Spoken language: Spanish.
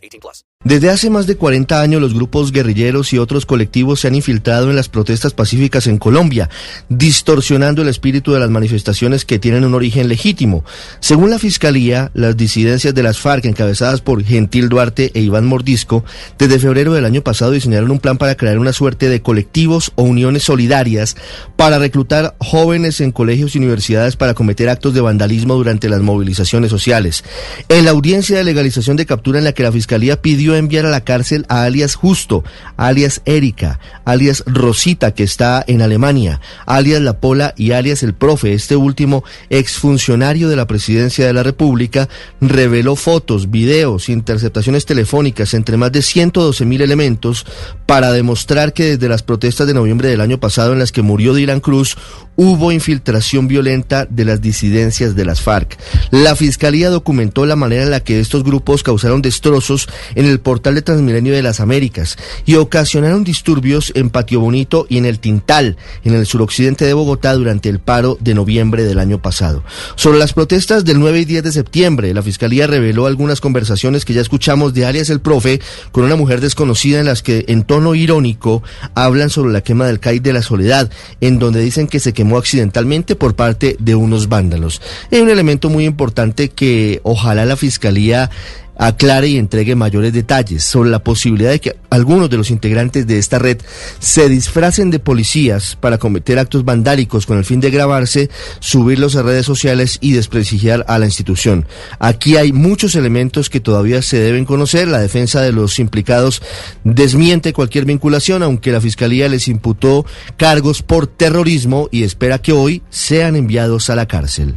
18 plus. Desde hace más de 40 años, los grupos guerrilleros y otros colectivos se han infiltrado en las protestas pacíficas en Colombia, distorsionando el espíritu de las manifestaciones que tienen un origen legítimo. Según la Fiscalía, las disidencias de las FARC, encabezadas por Gentil Duarte e Iván Mordisco, desde febrero del año pasado diseñaron un plan para crear una suerte de colectivos o uniones solidarias para reclutar jóvenes en colegios y universidades para cometer actos de vandalismo durante las movilizaciones sociales. En la audiencia de legalización de captura en la que la Fiscalía pidió enviar a la cárcel a alias Justo, alias Erika, alias Rosita, que está en Alemania, alias La Pola y alias El Profe, este último exfuncionario de la Presidencia de la República, reveló fotos, videos, interceptaciones telefónicas entre más de 112 mil elementos para demostrar que desde las protestas de noviembre del año pasado en las que murió Dylan Cruz, hubo infiltración violenta de las disidencias de las FARC. La Fiscalía documentó la manera en la que estos grupos causaron destrozos en el portal de Transmilenio de las Américas y ocasionaron disturbios en Patio Bonito y en el Tintal, en el suroccidente de Bogotá, durante el paro de noviembre del año pasado. Sobre las protestas del 9 y 10 de septiembre, la Fiscalía reveló algunas conversaciones que ya escuchamos de Arias el Profe con una mujer desconocida en las que, en tono irónico, hablan sobre la quema del CAI de la Soledad, en donde dicen que se quemó accidentalmente por parte de unos vándalos. Es un elemento muy importante que ojalá la Fiscalía aclare y entregue mayores detalles sobre la posibilidad de que algunos de los integrantes de esta red se disfracen de policías para cometer actos vandálicos con el fin de grabarse, subirlos a redes sociales y desprestigiar a la institución. Aquí hay muchos elementos que todavía se deben conocer. La defensa de los implicados desmiente cualquier vinculación, aunque la Fiscalía les imputó cargos por terrorismo y espera que hoy sean enviados a la cárcel.